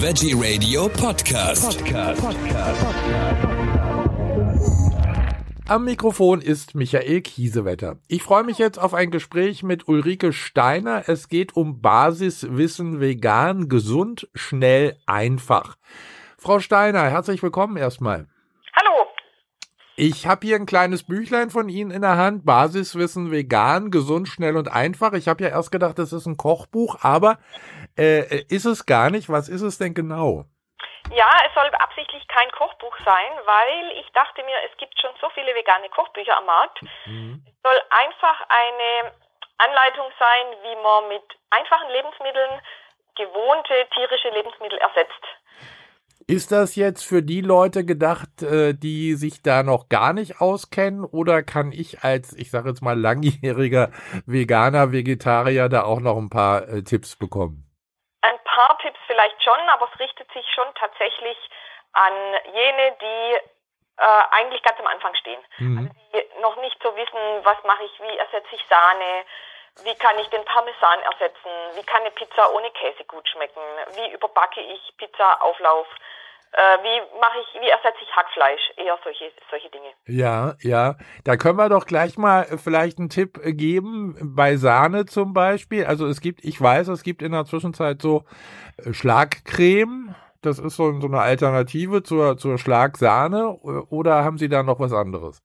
Veggie Radio Podcast. Am Mikrofon ist Michael Kiesewetter. Ich freue mich jetzt auf ein Gespräch mit Ulrike Steiner. Es geht um Basiswissen vegan, gesund, schnell, einfach. Frau Steiner, herzlich willkommen erstmal. Ich habe hier ein kleines Büchlein von Ihnen in der Hand. Basiswissen vegan, gesund, schnell und einfach. Ich habe ja erst gedacht, das ist ein Kochbuch, aber äh, ist es gar nicht. Was ist es denn genau? Ja, es soll absichtlich kein Kochbuch sein, weil ich dachte mir, es gibt schon so viele vegane Kochbücher am Markt. Mhm. Es soll einfach eine Anleitung sein, wie man mit einfachen Lebensmitteln gewohnte tierische Lebensmittel ersetzt. Ist das jetzt für die Leute gedacht, äh, die sich da noch gar nicht auskennen? Oder kann ich als, ich sage jetzt mal, langjähriger Veganer, Vegetarier da auch noch ein paar äh, Tipps bekommen? Ein paar Tipps vielleicht schon, aber es richtet sich schon tatsächlich an jene, die äh, eigentlich ganz am Anfang stehen. Mhm. Also die noch nicht so wissen, was mache ich, wie ersetze ich Sahne, wie kann ich den Parmesan ersetzen, wie kann eine Pizza ohne Käse gut schmecken, wie überbacke ich Pizzaauflauf, äh, wie mache ich, wie ersetze ich Hackfleisch, eher solche, solche Dinge. Ja, ja. Da können wir doch gleich mal äh, vielleicht einen Tipp äh, geben bei Sahne zum Beispiel. Also es gibt, ich weiß, es gibt in der Zwischenzeit so äh, Schlagcreme. Das ist so, so eine Alternative zur, zur Schlagsahne. Oder haben Sie da noch was anderes?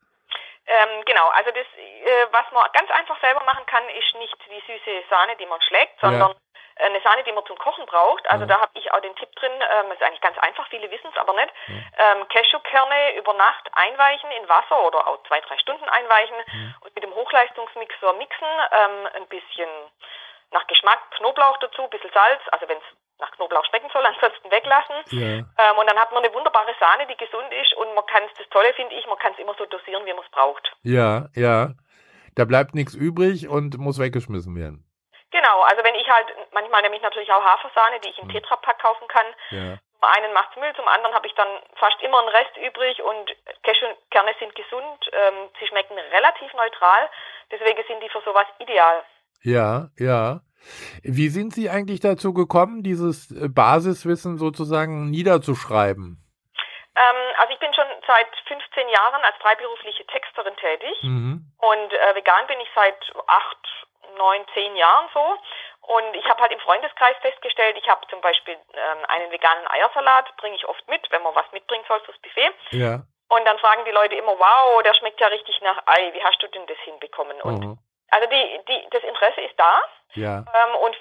Ähm, genau, also das, äh, was man ganz einfach selber machen kann, ist nicht die süße Sahne, die man schlägt, sondern Ja. eine Sahne, die man zum Kochen braucht. Also Ja. da habe ich auch den Tipp drin, ähm, ist eigentlich ganz einfach, viele wissen es aber nicht. Ähm, Cashewkerne über Nacht einweichen in Wasser oder auch zwei, drei Stunden einweichen und mit dem Hochleistungsmixer mixen, ähm, ein bisschen nach Geschmack Knoblauch dazu, ein bisschen Salz, also wenn es nach Knoblauch schmecken soll, ansonsten weglassen. Ja. Ähm, und dann hat man eine wunderbare Sahne, die gesund ist und man kann es, das Tolle finde ich, man kann es immer so dosieren, wie man es braucht. Ja, ja. Da bleibt nichts übrig und muss weggeschmissen werden. Genau, also wenn ich halt, manchmal nehme ich natürlich auch Hafersahne, die ich im Tetrapack kaufen kann. Ja. Zum einen macht's Müll, zum anderen habe ich dann fast immer einen Rest übrig und Cashewkerne sind gesund, ähm, sie schmecken relativ neutral, deswegen sind die für sowas ideal. Ja, ja. Wie sind Sie eigentlich dazu gekommen, dieses äh, Basiswissen sozusagen niederzuschreiben? Ähm, also ich bin schon seit 15 Jahren als freiberufliche Texterin tätig. Mhm. Und äh, vegan bin ich seit acht, neun, zehn Jahren so. Und ich habe halt im Freundeskreis festgestellt, ich habe zum Beispiel ähm, einen veganen Eiersalat, bringe ich oft mit, wenn man was mitbringen soll fürs Buffet. Ja. Und dann fragen die Leute immer, wow, der schmeckt ja richtig nach Ei, wie hast du denn das hinbekommen? Und Mhm. also die, die, das Interesse ist da. Ja. Ähm, und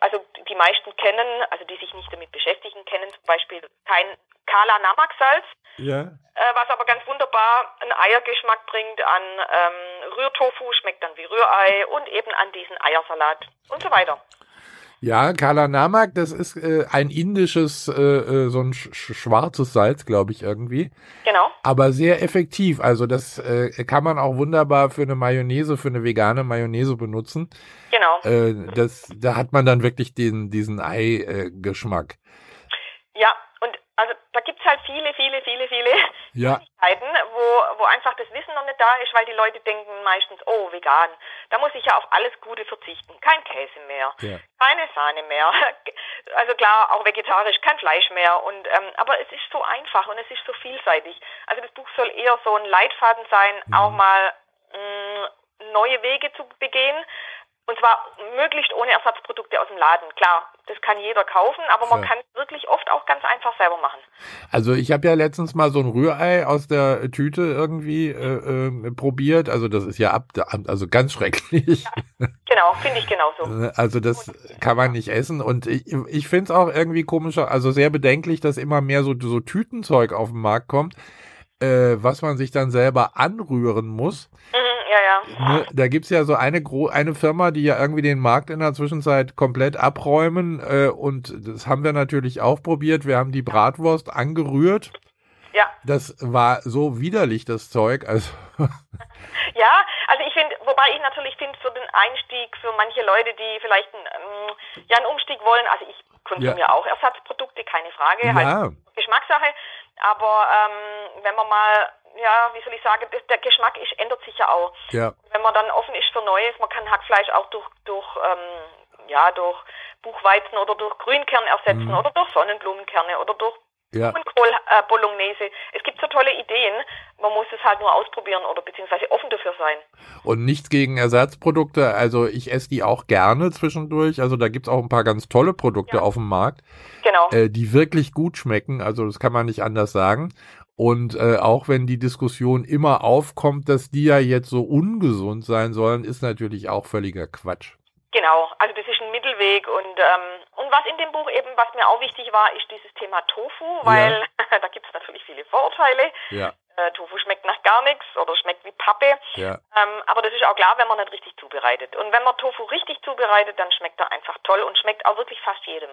also die meisten kennen, also die sich nicht damit beschäftigen, kennen zum Beispiel kein Kala Namaksalz, Ja. äh, was aber ganz wunderbar einen Eiergeschmack bringt an ähm, Rührtofu, schmeckt dann wie Rührei und eben an diesen Eiersalat und so weiter. Ja, Kala Namak, das ist äh, ein indisches, äh, äh, so ein sch sch- schwarzes Salz, glaube ich, irgendwie. Genau. Aber sehr effektiv. Also das äh, kann man auch wunderbar für eine Mayonnaise, für eine vegane Mayonnaise benutzen. Genau. Äh, das, da hat man dann wirklich den, diesen Ei-Geschmack. Da gibt's halt viele, viele, viele, viele ja, Zeiten, wo, wo einfach das Wissen noch nicht da ist, weil die Leute denken meistens, oh, vegan, da muss ich ja auf alles Gute verzichten. Kein Käse mehr, ja, keine Sahne mehr. Also klar, auch vegetarisch, kein Fleisch mehr. Und ähm, aber es ist so einfach und es ist so vielseitig. Also das Buch soll eher so ein Leitfaden sein, auch mal mh, neue Wege zu begehen. Und zwar möglichst ohne Ersatzprodukte aus dem Laden. Klar, das kann jeder kaufen, aber man Ja. kann es wirklich oft auch ganz einfach selber machen. Also ich habe ja letztens mal so ein Rührei aus der Tüte irgendwie äh, äh, probiert. Also das ist ja ab, also ganz schrecklich. Genau, finde ich genauso. Äh, Also das kann man nicht essen. Und ich, ich finde es auch irgendwie komischer, also sehr bedenklich, dass immer mehr so, so Tütenzeug auf den Markt kommt, äh, was man sich dann selber anrühren muss. Mhm, ja, ja. Ne, da gibt's ja so eine gro eine Firma, die ja irgendwie den Markt in der Zwischenzeit komplett abräumen. Äh, und das haben wir natürlich auch probiert. Wir haben die Bratwurst angerührt. Ja, Das war so widerlich, das Zeug. Also, ja, also ich finde, wobei ich natürlich finde, für den Einstieg, für manche Leute, die vielleicht einen, ähm, ja, einen Umstieg wollen, also ich konsumiere Ja. auch Ersatzprodukte, keine Frage, Ja. halt Geschmackssache, aber ähm, wenn man mal, ja, wie soll ich sagen, das, der Geschmack ist, ändert sich ja auch. ja, Wenn man dann offen ist für Neues, man kann Hackfleisch auch durch, durch ähm, ja, durch Buchweizen oder durch Grünkern ersetzen Mhm. oder durch Sonnenblumenkerne oder durch Ja. Blumenkohl äh, Bolognese. Es gibt so tolle Ideen. Man muss es halt nur ausprobieren oder beziehungsweise offen dafür sein. Und nichts gegen Ersatzprodukte. Also ich esse die auch gerne zwischendurch. Also da gibt's auch ein paar ganz tolle Produkte Ja. auf dem Markt, Genau. äh, die wirklich gut schmecken. Also das kann man nicht anders sagen. Und äh, auch wenn die Diskussion immer aufkommt, dass die ja jetzt so ungesund sein sollen, ist natürlich auch völliger Quatsch. Genau, also das ist ein Mittelweg und ähm, und was in dem Buch eben, was mir auch wichtig war, ist dieses Thema Tofu, weil da gibt es natürlich viele Vorurteile. Ja, Äh, Tofu schmeckt nach gar nichts oder schmeckt wie Pappe, ja. ähm, aber das ist auch klar, wenn man nicht richtig zubereitet. Und wenn man Tofu richtig zubereitet, dann schmeckt er einfach toll und schmeckt auch wirklich fast jedem.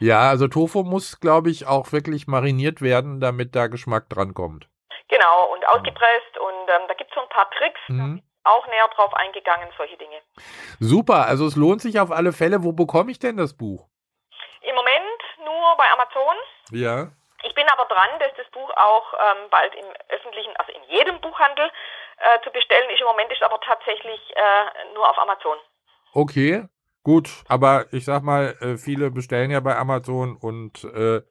Ja, also Tofu muss, glaube ich, auch wirklich mariniert werden, damit da Geschmack dran kommt. Genau, und ausgepresst und ähm, da gibt es so ein paar Tricks, da Mhm. auch näher drauf eingegangen, solche Dinge. Super, also es lohnt sich auf alle Fälle. Wo bekomme ich denn das Buch? Im Moment nur bei Amazon. Ja. Ich bin aber dran, dass das Buch auch ähm, bald im öffentlichen, also in jedem Buchhandel äh, zu bestellen ist. Im Moment ist aber tatsächlich äh, nur auf Amazon. Okay, gut, aber ich sag mal, äh, viele bestellen ja bei Amazon und äh,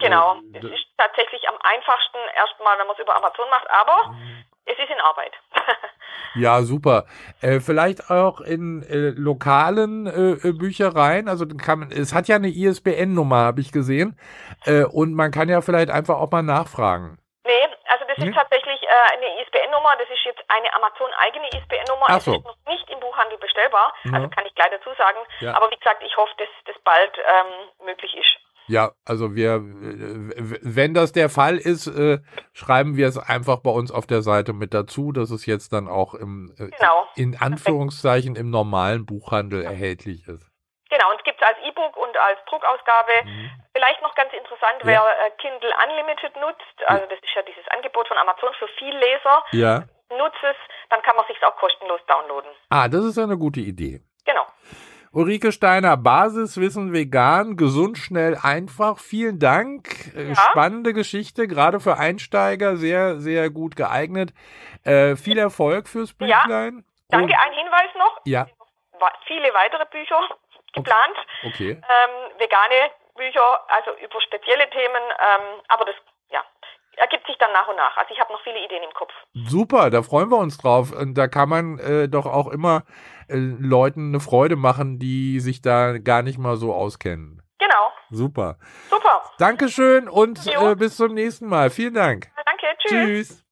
Genau. Äh, Es ist tatsächlich am einfachsten erstmal, wenn man es über Amazon macht, aber es ist in Arbeit. ja, super. Äh, vielleicht auch in äh, lokalen äh, äh, Büchereien. Also dann kann man, es hat ja eine ISBN-Nummer, habe ich gesehen. Äh, und man kann ja vielleicht einfach auch mal nachfragen. nee, also das Nee? ist tatsächlich äh, eine ISBN-Nummer. Das ist jetzt eine Amazon-eigene ISBN-Nummer. Ach Es so. ist noch nicht im Buchhandel bestellbar. Ja. Also kann ich gleich dazu sagen. Ja. Aber wie gesagt, ich hoffe, dass das bald ähm, möglich ist. Ja, also wir, wenn das der Fall ist, äh, schreiben wir es einfach bei uns auf der Seite mit dazu, dass es jetzt dann auch im, äh, Genau. in Anführungszeichen im normalen Buchhandel erhältlich ist. Genau, und es gibt es als E-Book und als Druckausgabe. Mhm. Vielleicht noch ganz interessant, Ja. wer äh, Kindle Unlimited nutzt, also das ist ja dieses Angebot von Amazon für viel Leser, Ja. nutzt es, dann kann man sich auch kostenlos downloaden. Ah, das ist eine gute Idee. Ulrike Steiner, Basiswissen vegan, gesund, schnell, einfach. Vielen Dank. Äh, Ja. Spannende Geschichte, gerade für Einsteiger, sehr, sehr gut geeignet. Äh, viel Erfolg fürs Ja. Büchlein. Danke, Und- ein Hinweis noch. Ja, Viele weitere Bücher geplant, okay. ähm, vegane Bücher, also über spezielle Themen, ähm, aber das ja, ergibt sich dann nach und nach. Also ich habe noch viele Ideen im Kopf. Super, da freuen wir uns drauf. Und da kann man äh, doch auch immer äh, Leuten eine Freude machen, die sich da gar nicht mal so auskennen. Genau. Super. Super. Dankeschön und äh, bis zum nächsten Mal. Vielen Dank. Danke. Tschüss. Tschüss.